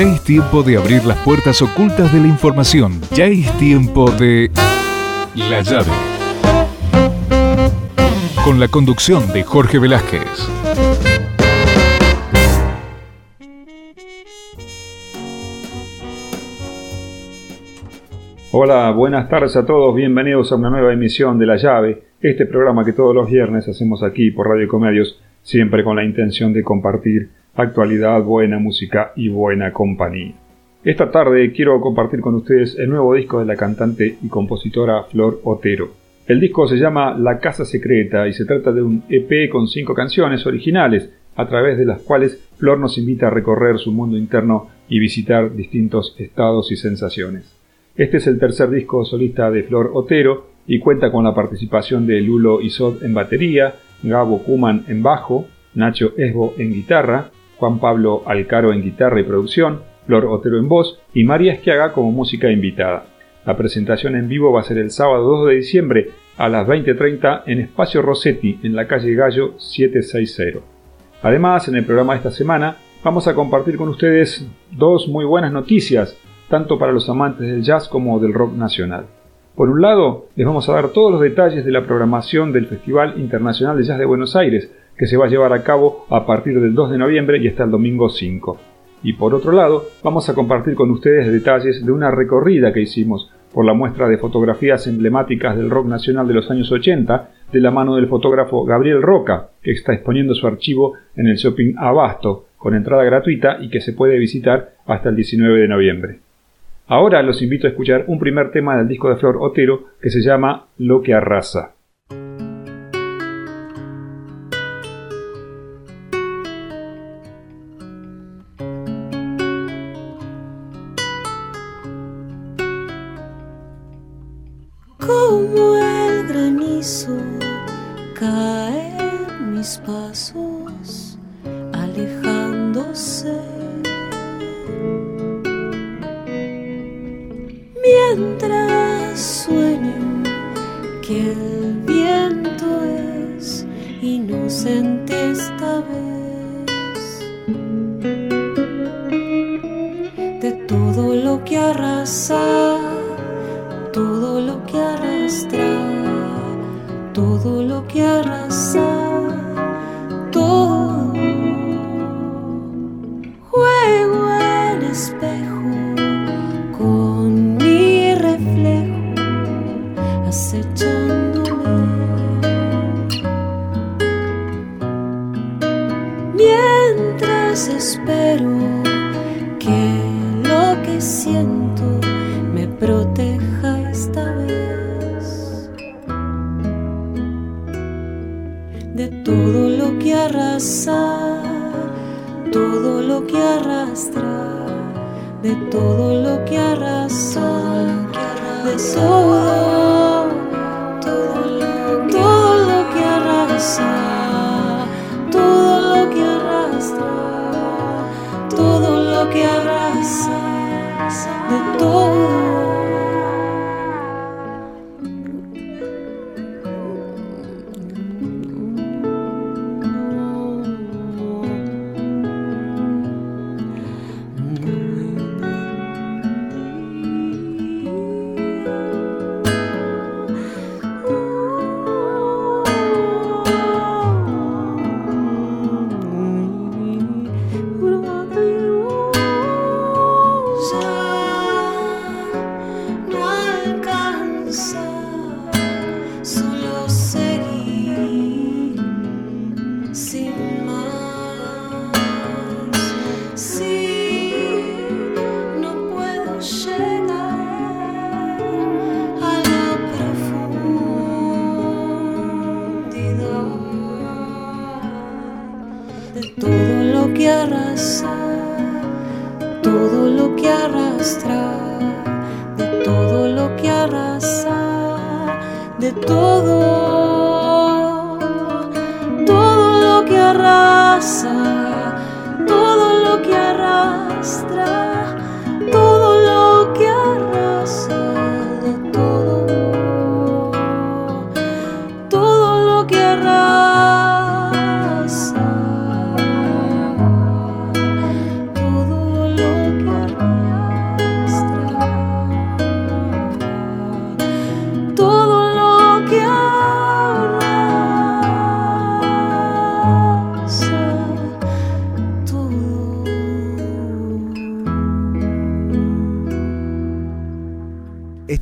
Ya es tiempo de abrir las puertas ocultas de la información. Ya es tiempo de... La llave. Con la conducción de Jorge Velázquez. Hola, buenas tardes a todos, bienvenidos a una nueva emisión de La Llave, este programa que todos los viernes hacemos aquí por Radio Comedios, siempre con la intención de compartir actualidad, buena música y buena compañía. Esta tarde quiero compartir con ustedes el nuevo disco de la cantante y compositora Flor Otero. El disco se llama La Casa Secreta y se trata de un EP con cinco canciones originales, a través de las cuales Flor nos invita a recorrer su mundo interno y visitar distintos estados y sensaciones. Este es el tercer disco solista de Flor Otero y cuenta con la participación de Lulo Isod en batería, Gabo Kuman en bajo, Nacho Esbo en guitarra, Juan Pablo Alcaro en guitarra y producción, Flor Otero en voz y María Esquiaga como música invitada. La presentación en vivo va a ser el sábado 2 de diciembre a las 20.30 en Espacio Rossetti en la calle Gallo 760. Además, en el programa de esta semana vamos a compartir con ustedes dos muy buenas noticias tanto para los amantes del jazz como del rock nacional. Por un lado, les vamos a dar todos los detalles de la programación del Festival Internacional de Jazz de Buenos Aires, que se va a llevar a cabo a partir del 2 de noviembre y hasta el domingo 5. Y por otro lado, vamos a compartir con ustedes detalles de una recorrida que hicimos por la muestra de fotografías emblemáticas del rock nacional de los años 80, de la mano del fotógrafo Gabriel Roca, que está exponiendo su archivo en el shopping Abasto, con entrada gratuita y que se puede visitar hasta el 19 de noviembre. Ahora los invito a escuchar un primer tema del disco de Flor Otero que se llama Lo que arrasa.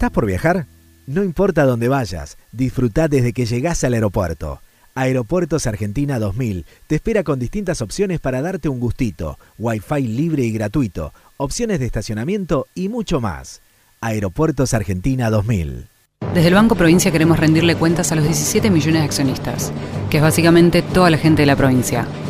¿Estás por viajar? No importa dónde vayas, disfruta desde que llegás al aeropuerto. Aeropuertos Argentina 2000 te espera con distintas opciones para darte un gustito, wifi libre y gratuito, opciones de estacionamiento y mucho más. Aeropuertos Argentina 2000. Desde el Banco Provincia queremos rendirle cuentas a los 17 millones de accionistas, que es básicamente toda la gente de la provincia,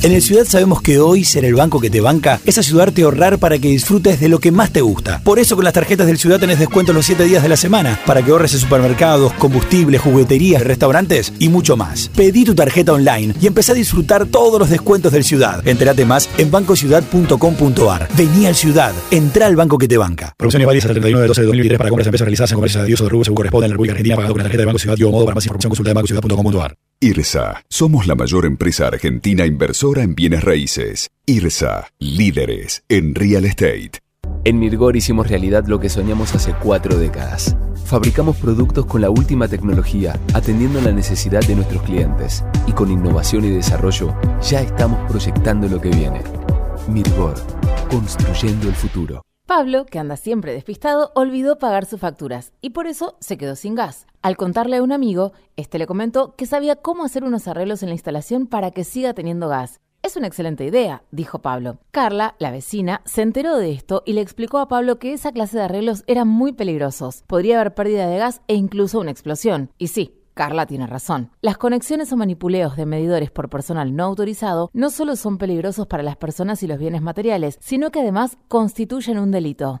En el Ciudad sabemos que hoy ser el banco que te banca es ayudarte a ahorrar para que disfrutes de lo que más te gusta. Por eso con las tarjetas del Ciudad tenés descuentos los 7 días de la semana para que ahorres en supermercados, combustibles, jugueterías, restaurantes y mucho más. Pedí tu tarjeta online y empecé a disfrutar todos los descuentos del Ciudad. Entérate más en bancociudad.com.ar. Vení al Ciudad, entra al banco que te banca. Promociones válidas hasta el 31 de 12 de 2023 para compras en realizadas en comercios de Dios o de Rubio según corresponde en la República Argentina pagado con la tarjeta de Banco Ciudad y o modo para más información consulta de bancociudad.com.ar. IRSA. Somos la mayor empresa argentina inversora en bienes raíces. IRSA. Líderes en real estate. En Mirgor hicimos realidad lo que soñamos hace cuatro décadas. Fabricamos productos con la última tecnología, atendiendo la necesidad de nuestros clientes. Y con innovación y desarrollo, ya estamos proyectando lo que viene. Mirgor. Construyendo el futuro. Pablo, que anda siempre despistado, olvidó pagar sus facturas y por eso se quedó sin gas. Al contarle a un amigo, este le comentó que sabía cómo hacer unos arreglos en la instalación para que siga teniendo gas. Es una excelente idea, dijo Pablo. Carla, la vecina, se enteró de esto y le explicó a Pablo que esa clase de arreglos eran muy peligrosos. Podría haber pérdida de gas e incluso una explosión. Y sí, Carla tiene razón. Las conexiones o manipuleos de medidores por personal no autorizado no solo son peligrosos para las personas y los bienes materiales, sino que además constituyen un delito.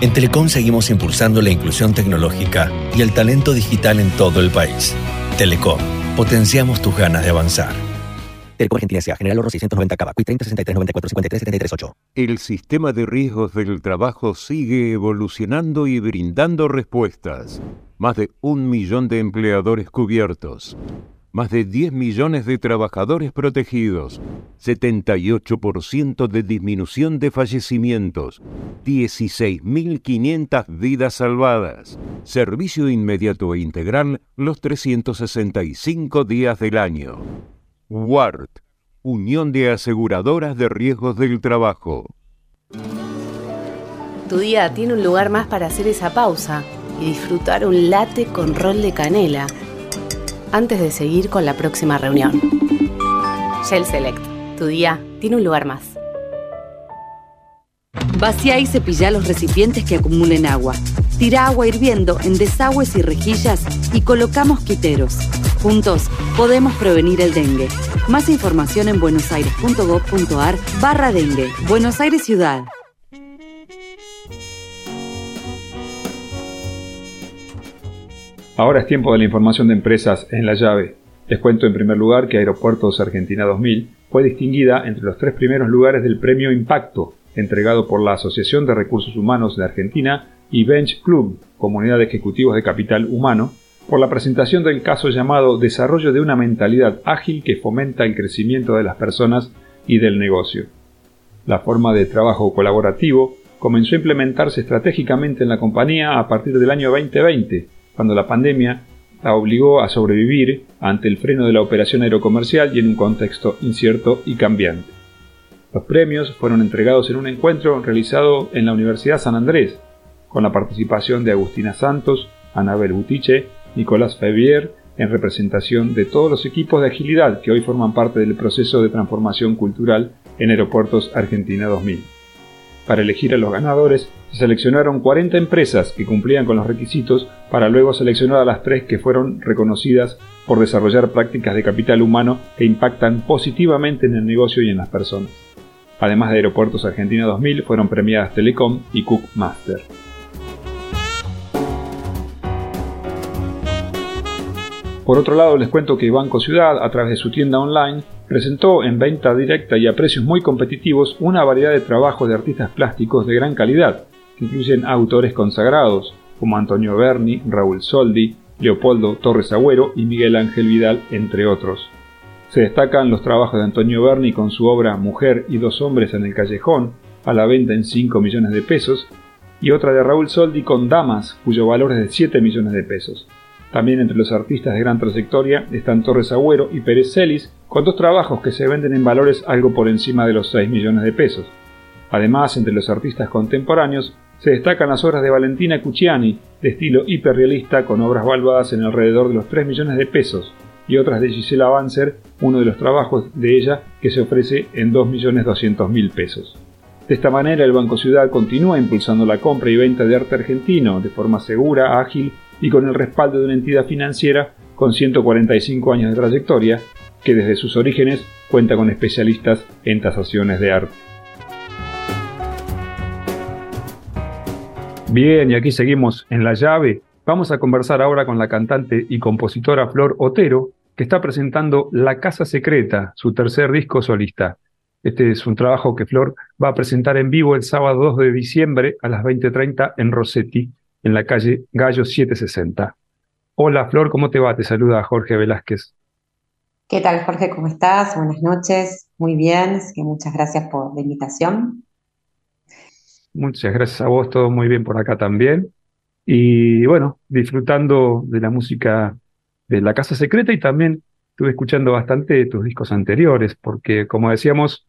En Telecom seguimos impulsando la inclusión tecnológica y el talento digital en todo el país. Telecom, potenciamos tus ganas de avanzar. Telecom Argentina S.A. General Oro 690 Cava. 30 63 94 53 73 8. El sistema de riesgos del trabajo sigue evolucionando y brindando respuestas. Más de un millón de empleadores cubiertos. Más de 10 millones de trabajadores protegidos, 78% de disminución de fallecimientos, 16.500 vidas salvadas, servicio inmediato e integral los 365 días del año. WART, Unión de Aseguradoras de Riesgos del Trabajo. Tu día tiene un lugar más para hacer esa pausa y disfrutar un latte con rol de canela antes de seguir con la próxima reunión. Shell Select, tu día tiene un lugar más. Vacía y cepilla los recipientes que acumulen agua. Tira agua hirviendo en desagües y rejillas y colocamos quiteros. Juntos podemos prevenir el dengue. Más información en buenosaires.gov.ar barra dengue. Buenos Aires Ciudad. Ahora es tiempo de la información de empresas en la llave. Les cuento en primer lugar que Aeropuertos Argentina 2000 fue distinguida entre los tres primeros lugares del Premio Impacto, entregado por la Asociación de Recursos Humanos de Argentina y Bench Club, Comunidad de Ejecutivos de Capital Humano, por la presentación del caso llamado Desarrollo de una mentalidad ágil que fomenta el crecimiento de las personas y del negocio. La forma de trabajo colaborativo comenzó a implementarse estratégicamente en la compañía a partir del año 2020, cuando la pandemia la obligó a sobrevivir ante el freno de la operación aerocomercial y en un contexto incierto y cambiante. Los premios fueron entregados en un encuentro realizado en la Universidad San Andrés, con la participación de Agustina Santos, Anabel Butiche, Nicolás Fabier, en representación de todos los equipos de agilidad que hoy forman parte del proceso de transformación cultural en Aeropuertos Argentina 2000. Para elegir a los ganadores, se seleccionaron 40 empresas que cumplían con los requisitos para luego seleccionar a las tres que fueron reconocidas por desarrollar prácticas de capital humano que impactan positivamente en el negocio y en las personas. Además de Aeropuertos Argentina 2000, fueron premiadas Telecom y Cook Master. Por otro lado, les cuento que Banco Ciudad, a través de su tienda online, presentó en venta directa y a precios muy competitivos una variedad de trabajos de artistas plásticos de gran calidad, incluyen autores consagrados como Antonio Berni, Raúl Soldi, Leopoldo Torres Agüero y Miguel Ángel Vidal, entre otros. Se destacan los trabajos de Antonio Berni con su obra Mujer y dos hombres en el callejón, a la venta en 5 millones de pesos, y otra de Raúl Soldi con Damas, cuyo valor es de 7 millones de pesos. También entre los artistas de gran trayectoria están Torres Agüero y Pérez Celis, con dos trabajos que se venden en valores algo por encima de los 6 millones de pesos. Además, entre los artistas contemporáneos se destacan las obras de Valentina Cucciani, de estilo hiperrealista, con obras valuadas en alrededor de los 3 millones de pesos, y otras de Gisela Banzer, uno de los trabajos de ella que se ofrece en 2.200.000 pesos. De esta manera, el Banco Ciudad continúa impulsando la compra y venta de arte argentino de forma segura, ágil y con el respaldo de una entidad financiera con 145 años de trayectoria, que desde sus orígenes cuenta con especialistas en tasaciones de arte. Bien, y aquí seguimos en la llave. Vamos a conversar ahora con la cantante y compositora Flor Otero, que está presentando La Casa Secreta, su tercer disco solista. Este es un trabajo que Flor va a presentar en vivo el sábado 2 de diciembre a las 20.30 en Rossetti, en la calle Gallo 760. Hola Flor, ¿cómo te va? Te saluda Jorge Velázquez. ¿Qué tal Jorge? ¿Cómo estás? Buenas noches. Muy bien, muchas gracias por la invitación. Muchas gracias a vos, todo muy bien por acá también. Y bueno, disfrutando de la música de La Casa Secreta y también estuve escuchando bastante de tus discos anteriores, porque como decíamos,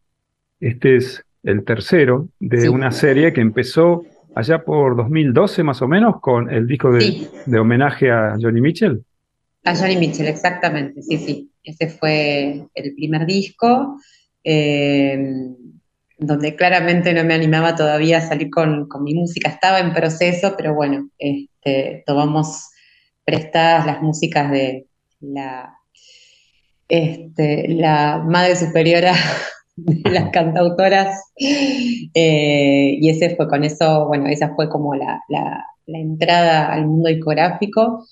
este es el tercero de una serie que empezó allá por 2012 más o menos, con el disco de, homenaje a Johnny Mitchell. A Johnny Mitchell, exactamente, sí, sí. Ese fue el primer disco, eh, donde claramente no me animaba todavía a salir con, mi música. Estaba en proceso, pero bueno, este, tomamos prestadas las músicas de la, este, la madre superiora de las cantautoras. Eh, y ese fue con eso, bueno, esa fue como la, entrada al mundo discográfico.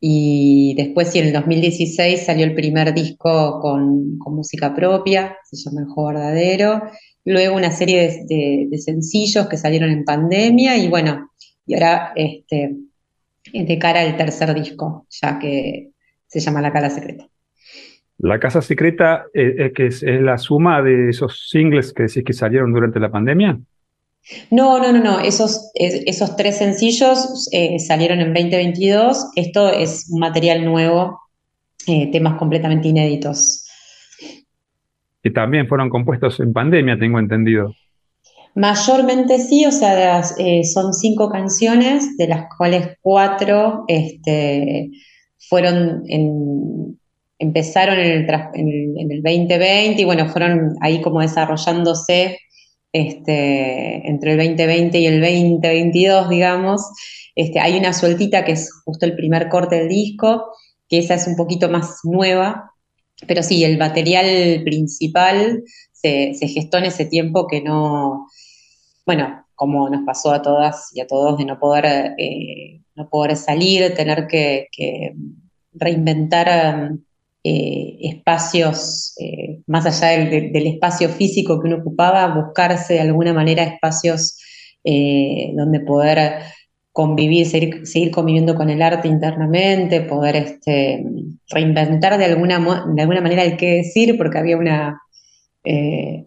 Y después, sí, en el 2016 salió el primer disco con, música propia, se llama El Juego Verdadero. Luego una serie de, sencillos que salieron en pandemia y bueno, y ahora este, de cara al tercer disco, ya que se llama La Cara Secreta. La Casa Secreta, eh, eh, que es, la suma de esos singles que decís que salieron durante la pandemia. No, no, no, no. Esos, esos tres sencillos eh, salieron en 2022. Esto es un material nuevo, temas completamente inéditos. Que también fueron compuestos en pandemia, tengo entendido. Mayormente sí, o sea, son cinco canciones, de las cuales cuatro este, fueron en, empezaron en el, en, el, 2020 y bueno, fueron ahí como desarrollándose este, entre el 2020 y el 2022, digamos. Este, hay una sueltita que es justo el primer corte del disco, que esa es un poquito más nueva, pero sí, el material principal se, gestó en ese tiempo que no, bueno, como nos pasó a todas y a todos de no poder, eh, no poder salir, tener que, reinventar eh, espacios, eh, más allá del, espacio físico que uno ocupaba, buscarse de alguna manera espacios donde poder convivir, seguir, conviviendo con el arte internamente, poder este, reinventar de alguna, de alguna manera el qué decir, porque había una,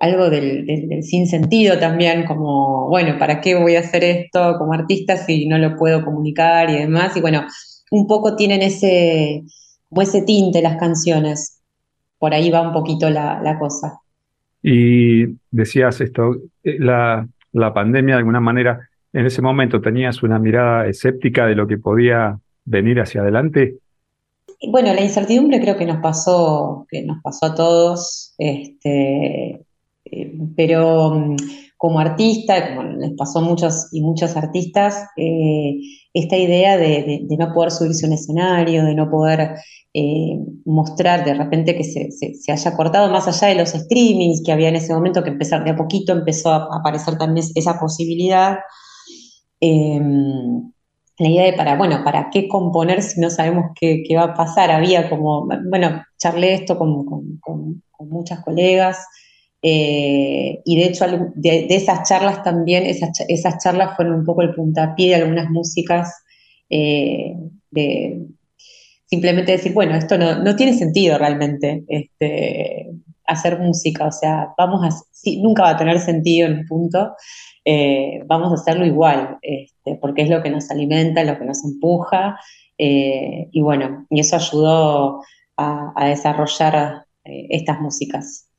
algo del, del, sinsentido también, como, bueno, ¿para qué voy a hacer esto como artista si no lo puedo comunicar y demás? Y bueno, un poco tienen ese, ese tinte las canciones. Por ahí va un poquito la, cosa. Y decías esto, eh, la, la pandemia de alguna manera, en ese momento tenías una mirada escéptica de lo que podía venir hacia adelante. Bueno, la incertidumbre creo que nos pasó, que nos pasó a todos, este, eh, pero mm, como artista, como les pasó a muchos y muchas artistas, eh, esta idea de, no poder subirse a un escenario, de no poder eh, mostrar de repente que se, haya cortado más allá de los streamings que había en ese momento, que empezar de a poquito empezó a aparecer también esa posibilidad. Em, la idea de para, bueno, ¿para qué componer si no sabemos qué, va a pasar? Había como, bueno, charlé esto con, con, muchas colegas eh, y de hecho de, esas charlas también, esas, esas, charlas fueron un poco el puntapié de algunas músicas, eh, de simplemente decir, bueno, esto no, no tiene sentido realmente, este, hacer música, o sea, vamos a, nunca va a tener sentido en un punto, eh, vamos a hacerlo igual, este, porque es lo que nos alimenta, lo que nos empuja, eh, y bueno, y eso ayudó a, desarrollar eh, estas músicas.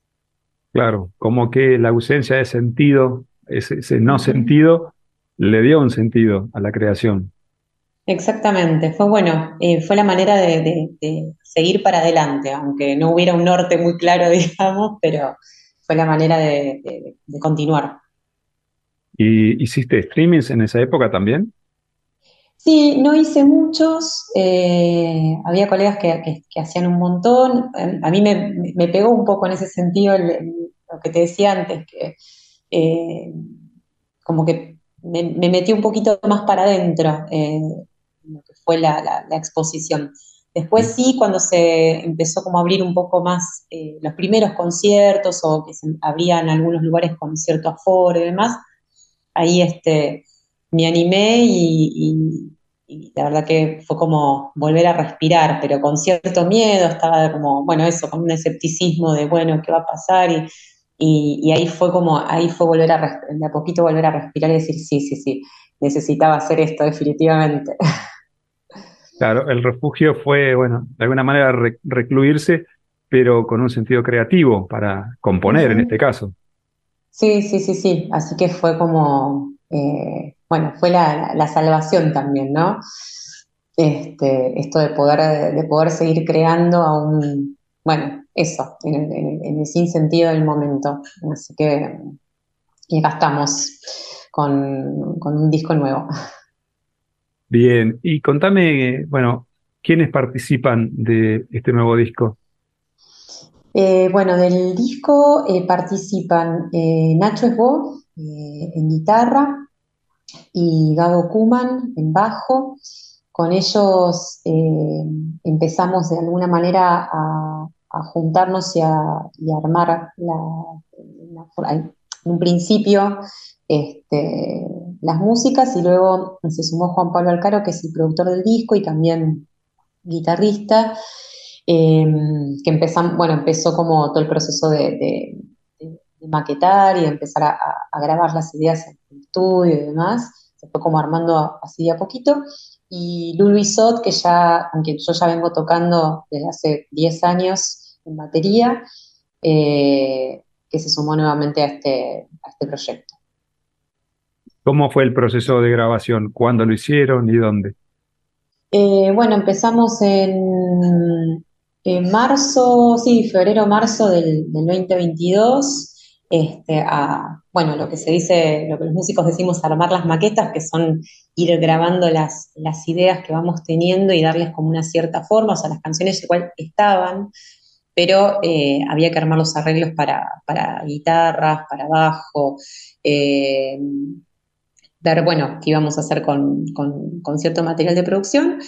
Claro, como que la ausencia de sentido, ese, no sentido, le dio un sentido a la creación. Exactamente, fue bueno, fue la manera de, seguir para adelante, aunque no hubiera un norte muy claro, digamos, pero fue la manera de continuar. ¿Y hiciste streamings en esa época también? Sí, no hice muchos. Eh, había colegas que, hacían un montón. A mí me, pegó un poco en ese sentido lo que te decía antes, que eh, como que me, metí un poquito más para adentro en lo que fue la, exposición. Después sí, cuando se empezó como a abrir un poco más eh, los primeros conciertos o que se abrían algunos lugares con cierto aforo y demás, ahí este, me animé y, la verdad que fue como volver a respirar, pero con cierto miedo, estaba como, bueno, eso, con un escepticismo de, bueno, ¿qué va a pasar? Y, ahí fue como, ahí fue volver a, de a poquito volver a respirar y decir, sí, sí, sí, necesitaba hacer esto definitivamente. Claro, el refugio fue, bueno, de alguna manera recluirse, pero con un sentido creativo para componer en este caso. Sí, sí, sí, sí. Así que fue como, eh, bueno, fue la, salvación también, ¿no? Este, esto de poder, de poder seguir creando aún, bueno, eso, en el, sinsentido del momento. Así que, y acá estamos con un disco nuevo. Bien, y contame, bueno, ¿quiénes participan de este nuevo disco? Eh, bueno, del disco eh, participan eh, Nacho Esbo en guitarra y Gabo Kuman en bajo. Con ellos empezamos de alguna manera a, juntarnos y a, armar en un principio este, las músicas y luego se sumó Juan Pablo Alcaro, que es el productor del disco y también guitarrista. Em, que empezamos, bueno, empezó como todo el proceso de, maquetar y de empezar a, grabar las ideas en el estudio y demás. Se fue como armando así de a poquito. Y Lulu Sot, que ya, aunque yo ya vengo tocando desde hace 10 años en batería, eh, que se sumó nuevamente a este, a este proyecto. ¿Cómo fue el proceso de grabación? ¿Cuándo lo hicieron y dónde? Eh, bueno, empezamos en, en marzo, sí, febrero-marzo del, 2022, este, a, bueno, lo que se dice, lo que los músicos decimos, armar las maquetas, que son ir grabando las, ideas que vamos teniendo y darles como una cierta forma, o sea, las canciones igual estaban, pero eh, había que armar los arreglos para, guitarras, para bajo, eh, ver, bueno, qué íbamos a hacer con cierto material de producción.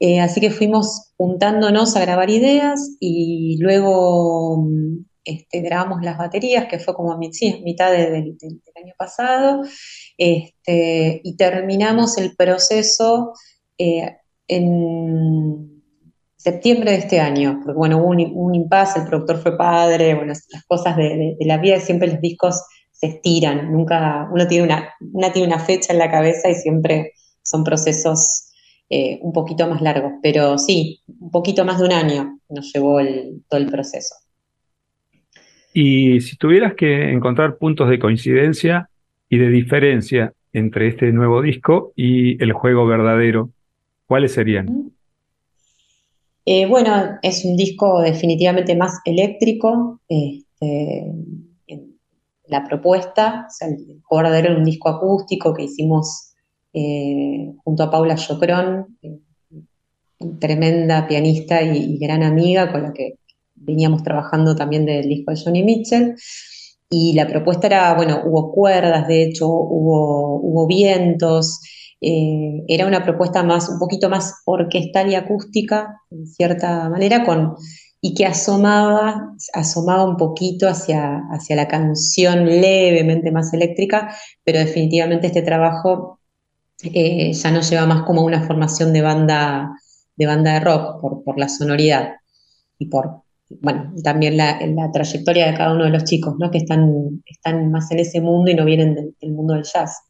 Eh, así que fuimos juntándonos a grabar ideas y luego este, grabamos las baterías, que fue como a mitad del año pasado, este, y terminamos el proceso eh, en septiembre de este año, porque bueno, hubo un, impasse, el productor fue padre, bueno, las cosas de, la vida, siempre los discos se estiran, nunca, uno tiene una, una tiene una fecha en la cabeza y siempre son procesos eh, un poquito más largo, pero sí, un poquito más de un año nos llevó todo el proceso. Y si tuvieras que encontrar puntos de coincidencia y de diferencia entre este nuevo disco y el juego verdadero, ¿cuáles serían? Eh, bueno, es un disco definitivamente más eléctrico, este, la propuesta. O sea, el Cordero era un disco acústico que hicimos eh, junto a Paula Jocrón, eh, tremenda pianista y, gran amiga con la que veníamos trabajando también del disco de Johnny Mitchell. Y la propuesta era, bueno, hubo cuerdas, de hecho, hubo, hubo vientos, eh, era una propuesta más, un poquito más orquestal y acústica, en cierta manera, con, y que asomaba, asomaba un poquito hacia, hacia la canción levemente más eléctrica, pero definitivamente este trabajo eh, ya no lleva más como una formación de banda de, banda de rock por, por la sonoridad y por, bueno, también la, la, trayectoria de cada uno de los chicos, ¿no? Que están, están más en ese mundo y no vienen del, mundo del jazz.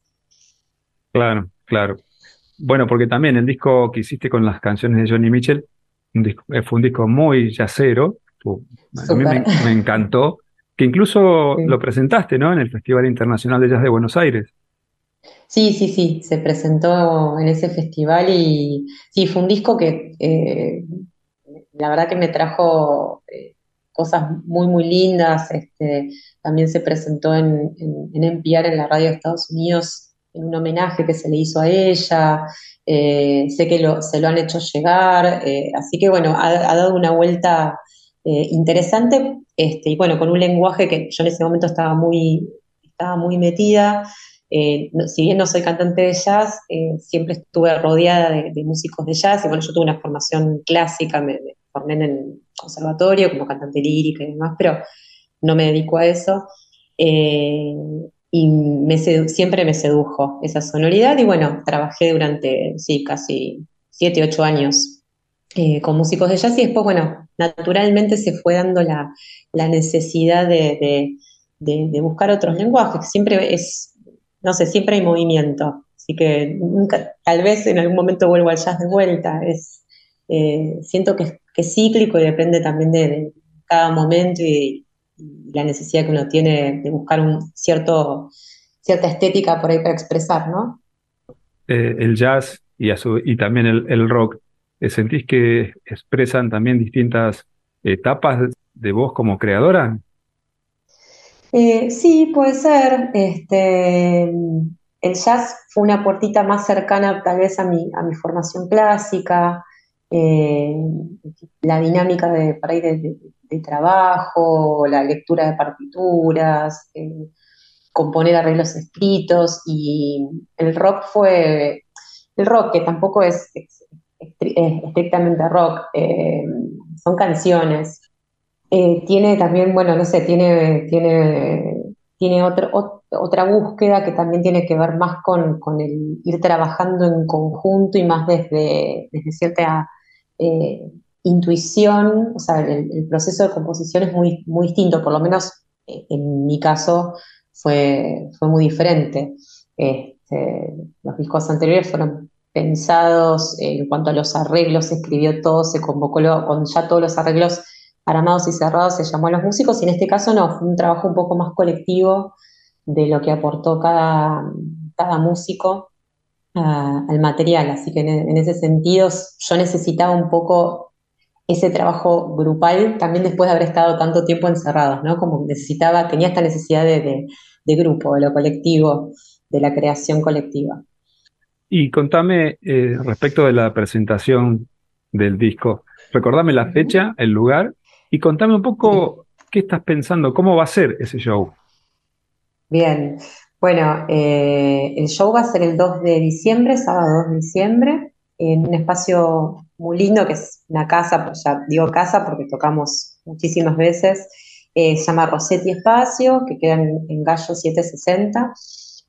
Claro, claro. Bueno, porque también el disco que hiciste con las canciones de Johnny Mitchell eh, fue un disco muy jazzero, a mí me, encantó, que incluso lo presentaste, ¿no? En el Festival Internacional de Jazz de Buenos Aires. Sí, sí, sí, se presentó en ese festival y sí, fue un disco que eh, la verdad que me trajo eh, cosas muy, muy lindas. Este, también se presentó en, en, en NPR, en la radio de Estados Unidos, en un homenaje que se le hizo a ella. Eh, sé que se lo han hecho llegar, así que bueno, ha, dado una vuelta interesante este, y bueno, con un lenguaje que yo en ese momento estaba muy, estaba muy metida. Eh, si bien no soy cantante de jazz, eh, siempre estuve rodeada de, músicos de jazz y bueno, yo tuve una formación clásica, me, formé en el conservatorio como cantante lírica y demás, pero no me dedico a eso. Eh, y me siempre me sedujo esa sonoridad y bueno, trabajé durante, sí, casi 7, 8 años con músicos de jazz y después, bueno, naturalmente se fue dando la, necesidad de, de, buscar otros lenguajes. Siempre es no sé, siempre hay movimiento. Así que nunca, tal vez en algún momento vuelvo al jazz de vuelta. Es, eh, siento que, es cíclico y depende también de, cada momento y, la necesidad que uno tiene de buscar un cierto, cierta estética por ahí para expresar, ¿no? Eh, el jazz y, y también el, rock, eh, ¿sentís que expresan también distintas etapas de vos como creadora? Eh, sí, puede ser. Este, el jazz fue una puertita más cercana tal vez a mi, a mi formación clásica, eh, la dinámica de, para de, trabajo, la lectura de partituras, eh, componer arreglos escritos y el rock fue, el rock que tampoco es, estrictamente rock, son canciones, eh, tiene también, bueno, no sé, tiene, tiene, tiene otra búsqueda que también tiene que ver más con, el ir trabajando en conjunto y más desde, desde cierta eh, intuición, o sea, el, proceso de composición es muy, muy distinto, por lo menos eh, en mi caso fue, fue muy diferente. Este, los discos anteriores fueron pensados en cuanto a los arreglos, se escribió todo, se convocó con ya todos los arreglos armados y cerrados se llamó a los músicos y en este caso no, fue un trabajo un poco más colectivo de lo que aportó cada, cada músico ah, al material. Así que en, ese sentido yo necesitaba un poco ese trabajo grupal también después de haber estado tanto tiempo encerrados, ¿no? Como necesitaba, tenía esta necesidad de, grupo, de lo colectivo, de la creación colectiva. Y contame eh, respecto de la presentación del disco, recordame la fecha, el lugar y contame un poco qué estás pensando, cómo va a ser ese show. Bien, bueno, eh, el show va a ser el 2 de diciembre, sábado 2 de diciembre, en un espacio muy lindo que es una casa, pues ya digo casa porque tocamos muchísimas veces, eh, se llama Rossetti Espacio, que queda en, Gallo 760,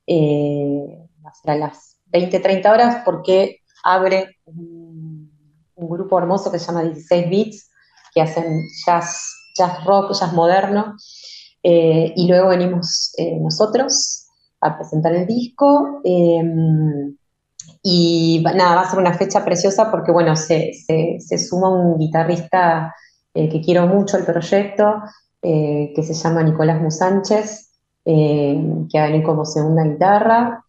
eh, va a ser a las 20, 30 horas porque abre un, un grupo hermoso que se llama 16 Beats, que hacen jazz, rock, jazz moderno. Eh, y luego venimos eh, nosotros a presentar el disco. Em, y nada, va a ser una fecha preciosa porque, bueno, se, suma un guitarrista eh, que quiero mucho el proyecto, que se llama Nicolás Musánchez, que va a venir como segunda guitarra.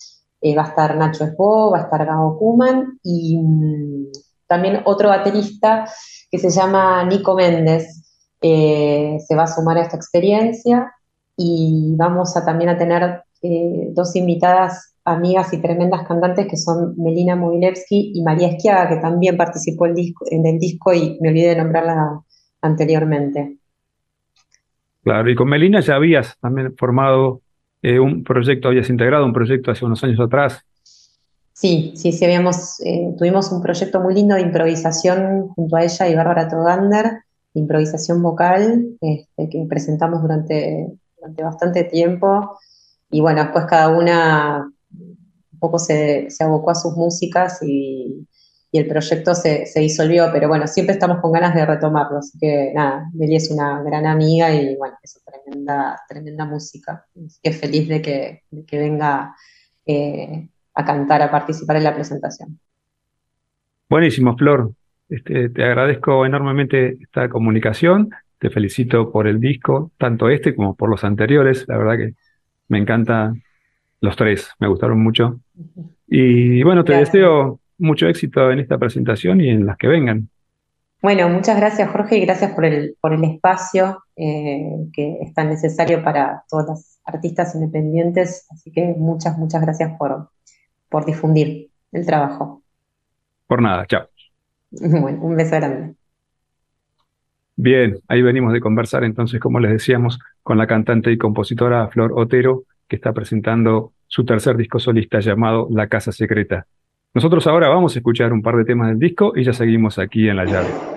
va a estar Nacho Espo, va a estar Gabo Kuman y mm, también otro baterista que se llama Nico Méndez. Eh, se va a sumar a esta experiencia. y vamos a también a tener eh, dos invitadas amigas y tremendas cantantes que son Melina Mobilevsky y María Esquiaga, que también participó el disco, en el disco y me olvidé de nombrarla anteriormente. Claro, y con Melina ya habías también formado eh, un proyecto, habías integrado un proyecto hace unos años atrás. Sí, sí, sí, habíamos, eh, tuvimos un proyecto muy lindo de improvisación junto a ella y Bárbara Togander, de improvisación vocal, este, que presentamos durante, durante bastante tiempo. Y bueno, después cada una un poco se, se abocó a sus músicas y, y el proyecto se, se, disolvió, pero bueno, siempre estamos con ganas de retomarlo, así que nada, Meli es una gran amiga y bueno, es tremenda, tremenda música, así que feliz de que, que venga eh, a cantar, a participar en la presentación. Buenísimo, Flor, este, te agradezco enormemente esta comunicación, te felicito por el disco, tanto este como por los anteriores, la verdad que me encantan los tres, me gustaron mucho. Y bueno, te Gracias. deseo mucho éxito en esta presentación y en las que vengan. Bueno, muchas gracias Jorge y gracias por el, por el espacio eh, que es tan necesario para todas las artistas independientes. Así que muchas, muchas gracias por, por difundir el trabajo. Por nada, chao. Bueno, un beso grande. Bien, ahí venimos de conversar entonces, como les decíamos, con la cantante y compositora Flor Otero, que está presentando su tercer disco solista llamado La Casa Secreta. Nosotros ahora vamos a escuchar un par de temas del disco y ya seguimos aquí en la llave.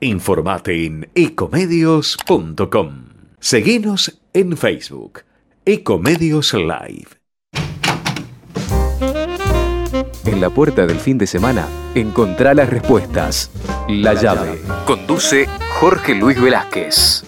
Informate en ecomedios.com. Seguinos en Facebook. Ecomedios Live. En la puerta del fin de semana, encontrá las respuestas. La llave. Conduce Jorge Luis Velázquez.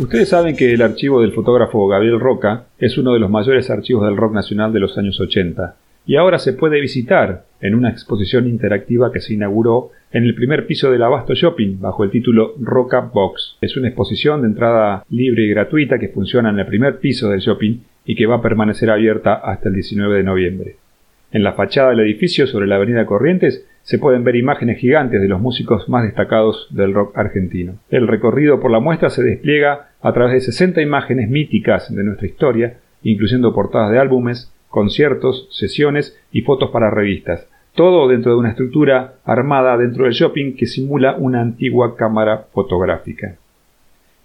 Ustedes saben que el archivo del fotógrafo Gabriel Roca es uno de los mayores archivos del rock nacional de los años 80 y ahora se puede visitar en una exposición interactiva que se inauguró en el primer piso del Abasto Shopping bajo el título Roca Box. Es una exposición de entrada libre y gratuita que funciona en el primer piso del shopping y que va a permanecer abierta hasta el 19 de noviembre. En la fachada del edificio sobre la avenida Corrientes se pueden ver imágenes gigantes de los músicos más destacados del rock argentino. El recorrido por la muestra se despliega a través de 60 imágenes míticas de nuestra historia, incluyendo portadas de álbumes, conciertos, sesiones y fotos para revistas. Todo dentro de una estructura armada dentro del shopping que simula una antigua cámara fotográfica.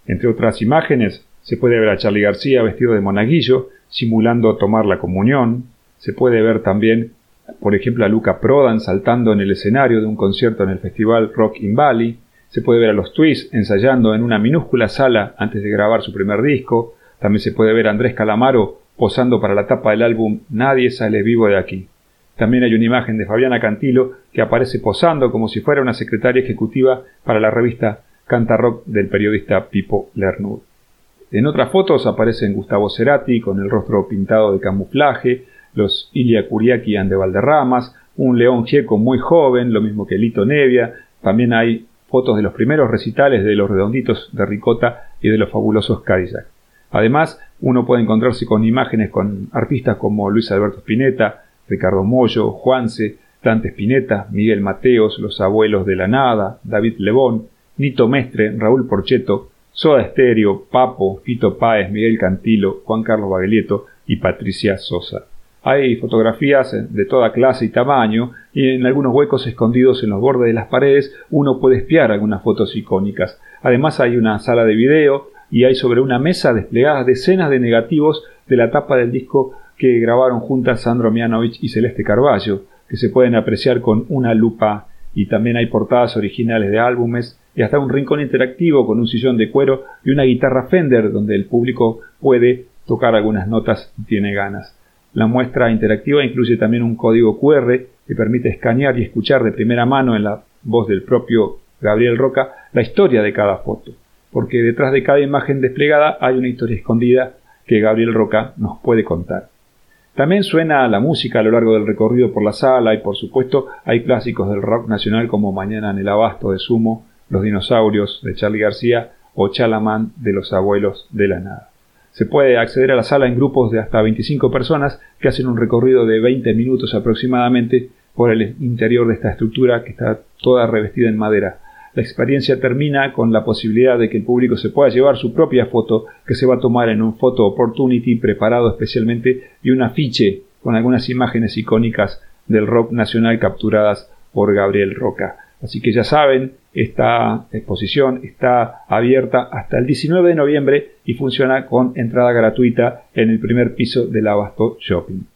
Entre otras imágenes, se puede ver a Charlie García vestido de monaguillo, simulando tomar la comunión. Se puede ver también, por ejemplo, a Luca Prodan saltando en el escenario de un concierto en el festival Rock in Valley. Se puede ver a los Twists ensayando en una minúscula sala antes de grabar su primer disco. También se puede ver a Andrés Calamaro posando para la tapa del álbum Nadie sale vivo de aquí. También hay una imagen de Fabiana Cantilo que aparece posando como si fuera una secretaria ejecutiva para la revista Canta Rock del periodista Pipo Lernud. En otras fotos aparecen Gustavo Cerati con el rostro pintado de camuflaje, los Kuriaki de Valderramas, un León Gieco muy joven, lo mismo que Lito Nevia, también hay fotos de los primeros recitales de los redonditos de Ricota y de los fabulosos Cadillac. Además, uno puede encontrarse con imágenes con artistas como Luis Alberto Spinetta, Ricardo Mollo, Juanse, Dante Spinetta, Miguel Mateos, Los Abuelos de la Nada, David Lebón, Nito Mestre, Raúl Porcheto, Soda Stereo, Papo, Fito Páez, Miguel Cantilo, Juan Carlos Baglietto y Patricia Sosa. Hay fotografías de toda clase y tamaño y en algunos huecos escondidos en los bordes de las paredes uno puede espiar algunas fotos icónicas. Además hay una sala de video y hay sobre una mesa desplegadas decenas de negativos de la tapa del disco que grabaron juntas Sandro Mianovich y Celeste Carballo, que se pueden apreciar con una lupa y también hay portadas originales de álbumes y hasta un rincón interactivo con un sillón de cuero y una guitarra Fender donde el público puede tocar algunas notas si tiene ganas. La muestra interactiva incluye también un código QR que permite escanear y escuchar de primera mano en la voz del propio Gabriel Roca la historia de cada foto, porque detrás de cada imagen desplegada hay una historia escondida que Gabriel Roca nos puede contar. También suena la música a lo largo del recorrido por la sala y por supuesto hay clásicos del rock nacional como Mañana en el Abasto de Sumo, Los Dinosaurios de Charlie García o Chalamán de los Abuelos de la Nada. Se puede acceder a la sala en grupos de hasta 25 personas que hacen un recorrido de 20 minutos aproximadamente por el interior de esta estructura que está toda revestida en madera. La experiencia termina con la posibilidad de que el público se pueda llevar su propia foto que se va a tomar en un photo opportunity preparado especialmente y un afiche con algunas imágenes icónicas del rock nacional capturadas por Gabriel Roca. Así que ya saben, esta exposición está abierta hasta el 19 de noviembre y funciona con entrada gratuita en el primer piso del Abasto Shopping.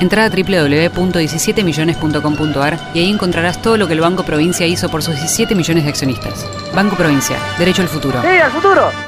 Entra a www.17millones.com.ar y ahí encontrarás todo lo que el Banco Provincia hizo por sus 17 millones de accionistas. Banco Provincia, derecho al futuro. ¡Sí, al futuro!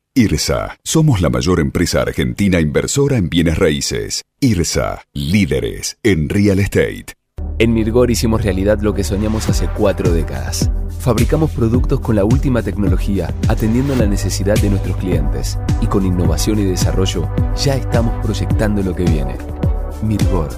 IRSA. Somos la mayor empresa argentina inversora en bienes raíces. IRSA. Líderes en real estate. En Mirgor hicimos realidad lo que soñamos hace cuatro décadas. Fabricamos productos con la última tecnología, atendiendo la necesidad de nuestros clientes. Y con innovación y desarrollo, ya estamos proyectando lo que viene. Mirgor,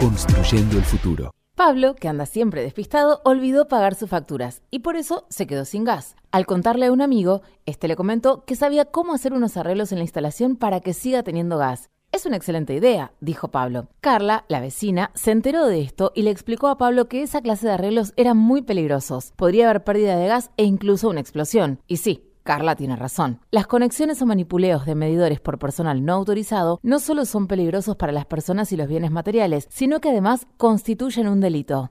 construyendo el futuro. Pablo, que anda siempre despistado, olvidó pagar sus facturas y por eso se quedó sin gas. Al contarle a un amigo, este le comentó que sabía cómo hacer unos arreglos en la instalación para que siga teniendo gas. Es una excelente idea, dijo Pablo. Carla, la vecina, se enteró de esto y le explicó a Pablo que esa clase de arreglos eran muy peligrosos. Podría haber pérdida de gas e incluso una explosión. Y sí, Carla tiene razón. Las conexiones o manipuleos de medidores por personal no autorizado no solo son peligrosos para las personas y los bienes materiales, sino que además constituyen un delito.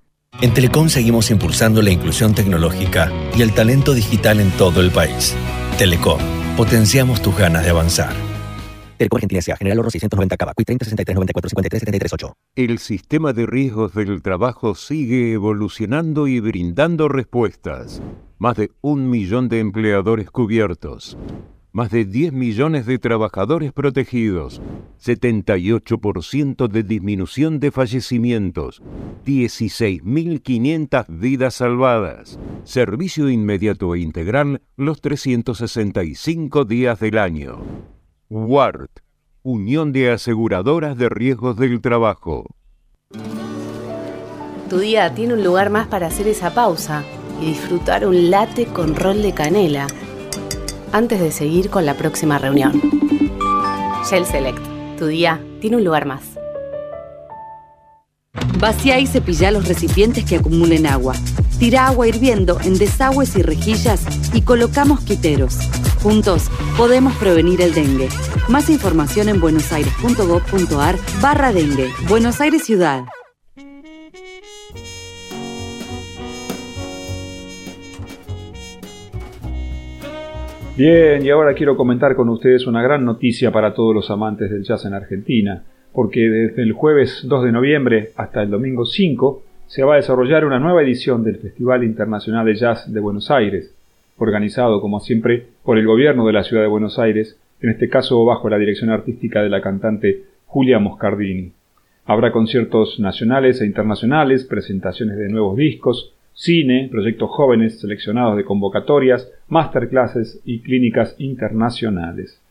En Telecom seguimos impulsando la inclusión tecnológica y el talento digital en todo el país. Telecom, potenciamos tus ganas de avanzar. Telecom Argentina S.A. General Oro 690 Cava. Quick 30 63 94 53 73 8. El sistema de riesgos del trabajo sigue evolucionando y brindando respuestas. Más de un millón de empleadores cubiertos. Más de 10 millones de trabajadores protegidos, 78% de disminución de fallecimientos, 16.500 vidas salvadas, servicio inmediato e integral los 365 días del año. WART, Unión de Aseguradoras de Riesgos del Trabajo. Tu día tiene un lugar más para hacer esa pausa y disfrutar un latte con rol de canela antes de seguir con la próxima reunión. Shell Select, tu día tiene un lugar más. Vacía y cepilla los recipientes que acumulen agua. Tira agua hirviendo en desagües y rejillas y coloca mosquiteros. Juntos podemos prevenir el dengue. Más información en buenosaires.gov.ar barra dengue. Buenos Aires Ciudad. Bien, y ahora quiero comentar con ustedes una gran noticia para todos los amantes del jazz en Argentina, porque desde el jueves 2 de noviembre hasta el domingo 5 se va a desarrollar una nueva edición del Festival Internacional de Jazz de Buenos Aires, organizado como siempre por el gobierno de la ciudad de Buenos Aires, en este caso bajo la dirección artística de la cantante Julia Moscardini. Habrá conciertos nacionales e internacionales, presentaciones de nuevos discos, cine, proyectos jóvenes seleccionados de convocatorias, masterclasses y clínicas internacionales.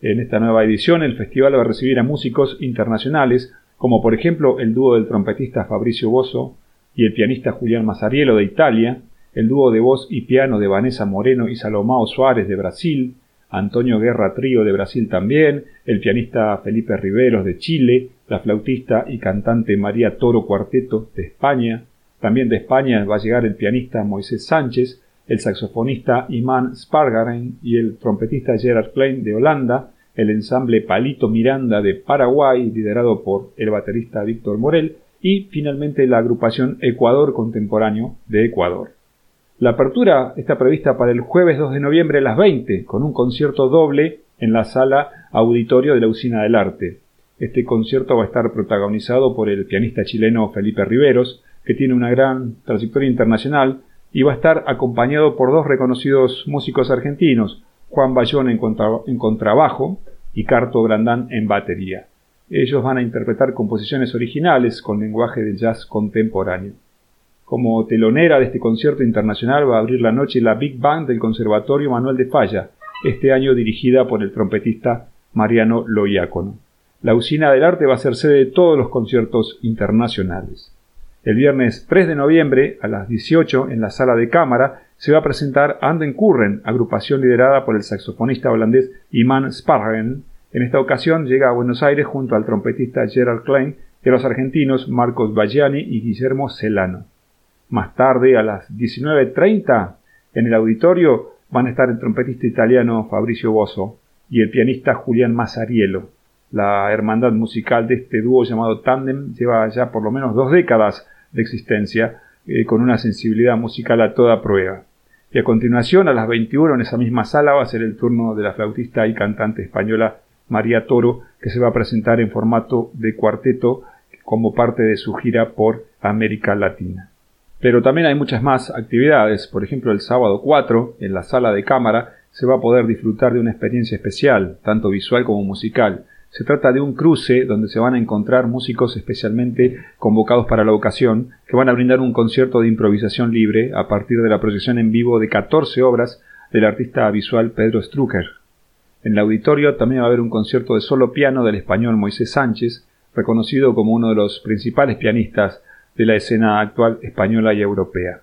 En esta nueva edición el festival va a recibir a músicos internacionales, como por ejemplo el dúo del trompetista Fabricio Bosso y el pianista Julián Mazarielo de Italia, el dúo de voz y piano de Vanessa Moreno y Salomao Suárez de Brasil, Antonio Guerra Trío de Brasil también, el pianista Felipe Riveros de Chile, la flautista y cantante María Toro Cuarteto de España, también de España va a llegar el pianista Moisés Sánchez, el saxofonista Iman Spargaren y el trompetista Gerard Klein de Holanda, el ensamble Palito Miranda de Paraguay, liderado por el baterista Víctor Morel, y finalmente la agrupación Ecuador Contemporáneo de Ecuador. La apertura está prevista para el jueves 2 de noviembre a las 20, con un concierto doble en la sala auditorio de la Usina del Arte. Este concierto va a estar protagonizado por el pianista chileno Felipe Riveros, que tiene una gran trayectoria internacional, y va a estar acompañado por dos reconocidos músicos argentinos, Juan Bayón en, contrabajo y Carto Grandán en batería. Ellos van a interpretar composiciones originales con lenguaje del jazz contemporáneo. Como telonera de este concierto internacional va a abrir la noche la Big Band del Conservatorio Manuel de Falla, este año dirigida por el trompetista Mariano Loiácono. La usina del arte va a ser sede de todos los conciertos internacionales. El viernes 3 de noviembre a las 18 en la sala de cámara se va a presentar Anden Curren, agrupación liderada por el saxofonista holandés Iman Spargen. En esta ocasión llega a Buenos Aires junto al trompetista Gerald Klein y a los argentinos Marcos Bagliani y Guillermo Celano. Más tarde, a las 19.30, en el auditorio van a estar el trompetista italiano Fabrizio Bosso y el pianista Julián Mazzariello. La hermandad musical de este dúo llamado Tandem lleva ya por lo menos dos décadas de existencia, eh, con una sensibilidad musical a toda prueba. Y a continuación, a las 21 en esa misma sala va a ser el turno de la flautista y cantante española María Toro, que se va a presentar en formato de cuarteto como parte de su gira por América Latina. Pero también hay muchas más actividades. Por ejemplo, el sábado 4, en la sala de cámara, se va a poder disfrutar de una experiencia especial, tanto visual como musical. Se trata de un cruce donde se van a encontrar músicos especialmente convocados para la ocasión, que van a brindar un concierto de improvisación libre a partir de la proyección en vivo de 14 obras del artista visual Pedro Strucker. En el auditorio también va a haber un concierto de solo piano del español Moisés Sánchez, reconocido como uno de los principales pianistas de la escena actual española y europea.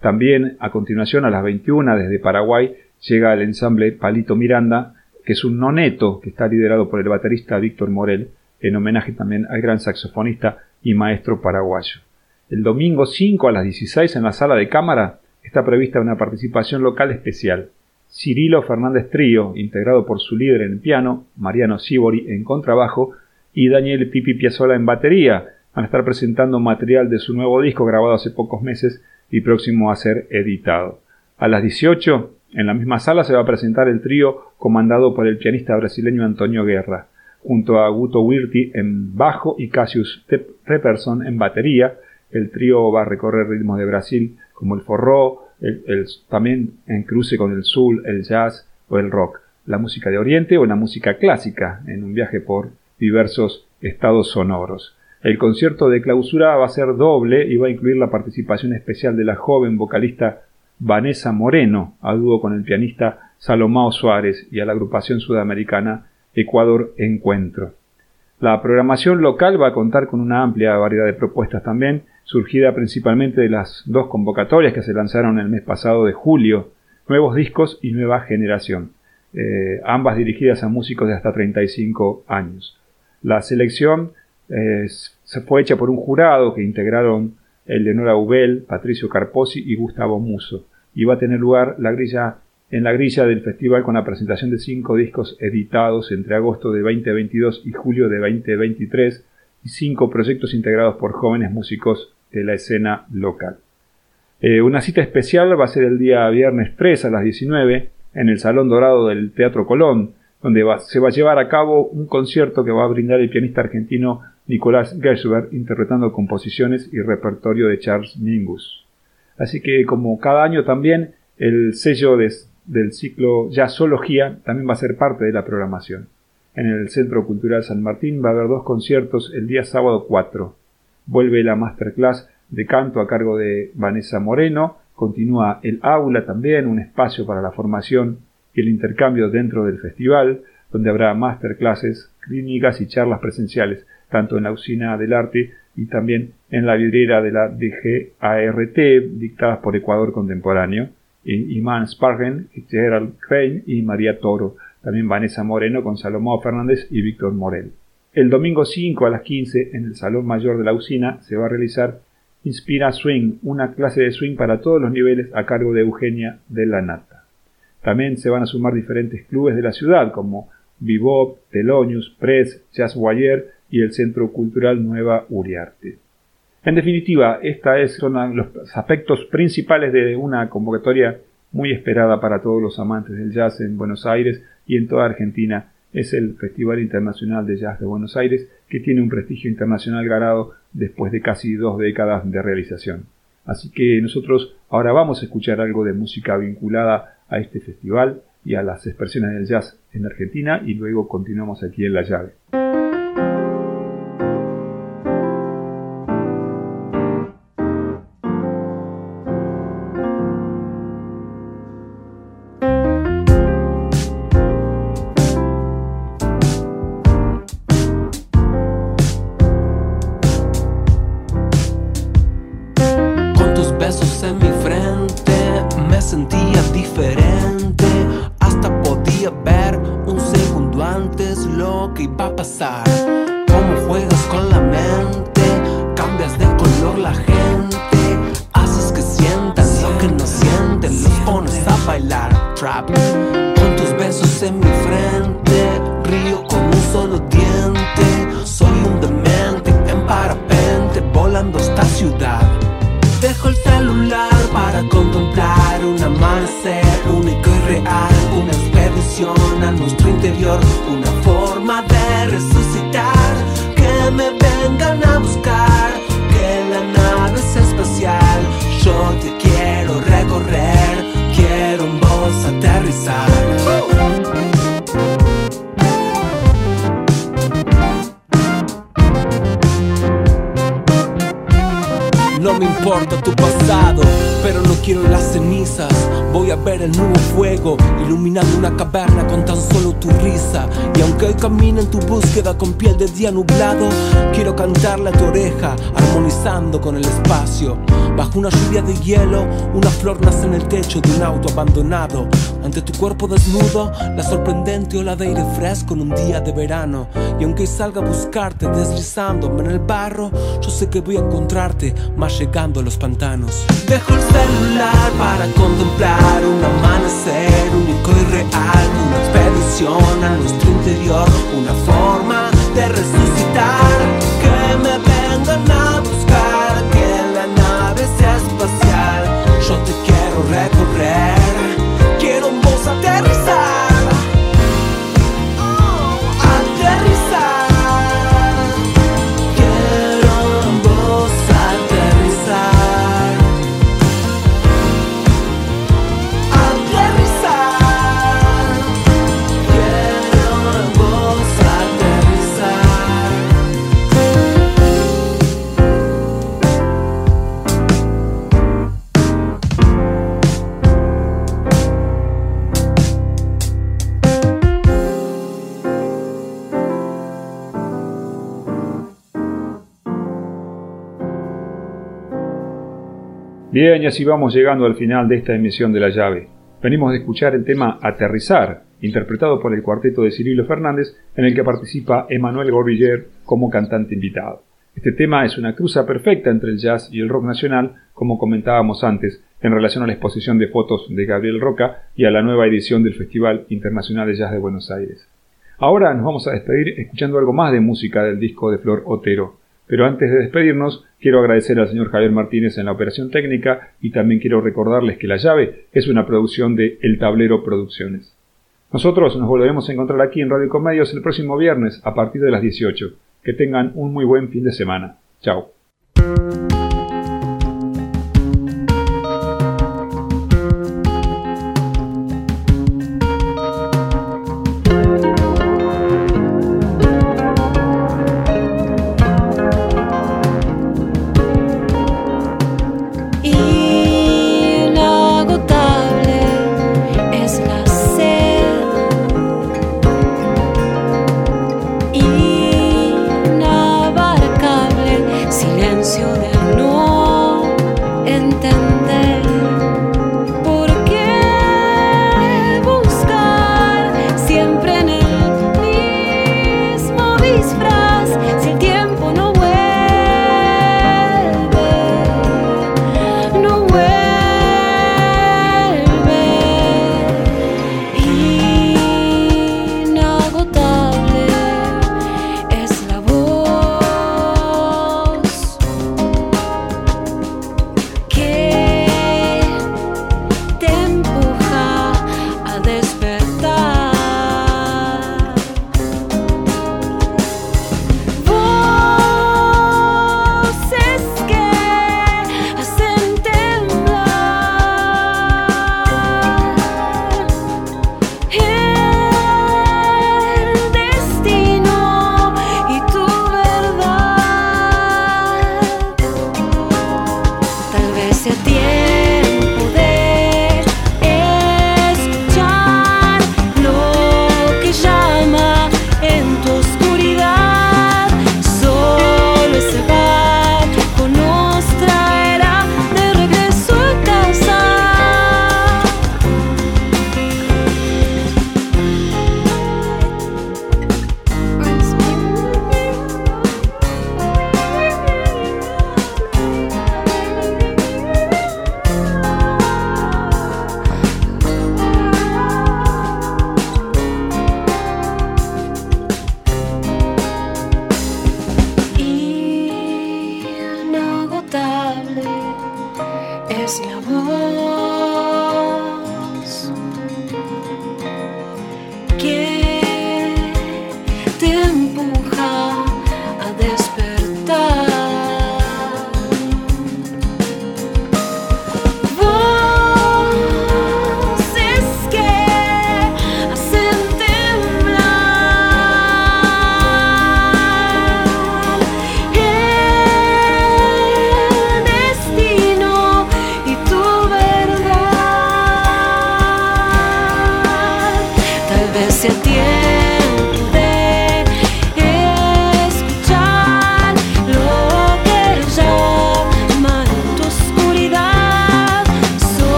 También, a continuación, a las 21, desde Paraguay, llega el ensamble Palito Miranda, que es un noneto que está liderado por el baterista Víctor Morel, en homenaje también al gran saxofonista y maestro paraguayo. El domingo 5 a las 16 en la sala de cámara está prevista una participación local especial. Cirilo Fernández Trío, integrado por su líder en piano, Mariano Sibori en contrabajo y Daniel Pipi Piazzola en batería, van a estar presentando material de su nuevo disco grabado hace pocos meses y próximo a ser editado. A las 18, en la misma sala se va a presentar el trío comandado por el pianista brasileño Antonio Guerra, junto a Guto Wirti en bajo y Cassius Reperson en batería. El trío va a recorrer ritmos de Brasil como el forró, también en cruce con el soul, el jazz o el rock, la música de Oriente o la música clásica en un viaje por diversos estados sonoros. El concierto de clausura va a ser doble y va a incluir la participación especial de la joven vocalista Vanessa Moreno, a dúo con el pianista Salomao Suárez y a la agrupación sudamericana Ecuador Encuentro. La programación local va a contar con una amplia variedad de propuestas también, surgida principalmente de las dos convocatorias que se lanzaron el mes pasado de julio, Nuevos Discos y Nueva Generación, eh, ambas dirigidas a músicos de hasta 35 años. La selección se fue hecha por un jurado que integraron Eleonora Ubel, Patricio Carposi y Gustavo Muso. Y va a tener lugar la grilla, en la grilla del festival con la presentación de cinco discos editados entre agosto de 2022 y julio de 2023 y cinco proyectos integrados por jóvenes músicos de la escena local. Eh, una cita especial va a ser el día viernes 3 a las 19 en el Salón Dorado del Teatro Colón, donde se va a llevar a cabo un concierto que va a brindar el pianista argentino Nicolás Gershberg interpretando composiciones y repertorio de Charles Mingus. Así que como cada año también el sello del ciclo Jazzología también va a ser parte de la programación. En el Centro Cultural San Martín va a haber dos conciertos el día sábado 4. Vuelve la masterclass de canto a cargo de Vanessa Moreno, continúa el aula también, un espacio para la formación y el intercambio dentro del festival, donde habrá masterclasses, clínicas y charlas presenciales tanto en la usina del arte y también en la vidriera de la DGART, dictadas por Ecuador Contemporáneo, Iman Spargen, Gerald Crane y María Toro, también Vanessa Moreno con Salomón Fernández y Víctor Morel. El domingo 5 a las 15 en el Salón Mayor de la Usina se va a realizar Inspira Swing, una clase de swing para todos los niveles a cargo de Eugenia de la Nata. También se van a sumar diferentes clubes de la ciudad como Bebop, Telonius, Press, Jazz Wire y el Centro Cultural Nueva Uriarte. En definitiva, estos son los aspectos principales de una convocatoria muy esperada para todos los amantes del jazz en Buenos Aires y en toda Argentina. Es el Festival Internacional de Jazz de Buenos Aires, que tiene un prestigio internacional ganado después de casi dos décadas de realización. Así que nosotros ahora vamos a escuchar algo de música vinculada a este festival y a las expresiones del jazz en Argentina y luego continuamos aquí en La Llave. Una lluvia de hielo, una flor nace en el techo de un auto abandonado. Ante tu cuerpo desnudo, la sorprendente ola de aire fresco en un día de verano. Y aunque salga a buscarte deslizándome en el barro, yo sé que voy a encontrarte más llegando a los pantanos. Dejo el celular para contemplar un amanecer único y real, una expedición a nuestro interior, una forma de resucitar. Que me vengan Yo te quiero recorrer, quiero Bien, y vamos llegando al final de esta emisión de La Llave. Venimos de escuchar el tema Aterrizar, interpretado por el cuarteto de Cirilo Fernández, en el que participa Emanuel Gorbiller como cantante invitado. Este tema es una cruza perfecta entre el jazz y el rock nacional, como comentábamos antes, en relación a la exposición de fotos de Gabriel Roca y a la nueva edición del Festival Internacional de Jazz de Buenos Aires. Ahora nos vamos a despedir escuchando algo más de música del disco de Flor Otero. Pero antes de despedirnos, quiero agradecer al señor Javier Martínez en la operación técnica y también quiero recordarles que La Llave es una producción de El Tablero Producciones. Nosotros nos volveremos a encontrar aquí en Radio Comedios el próximo viernes a partir de las 18. Que tengan un muy buen fin de semana. Chao.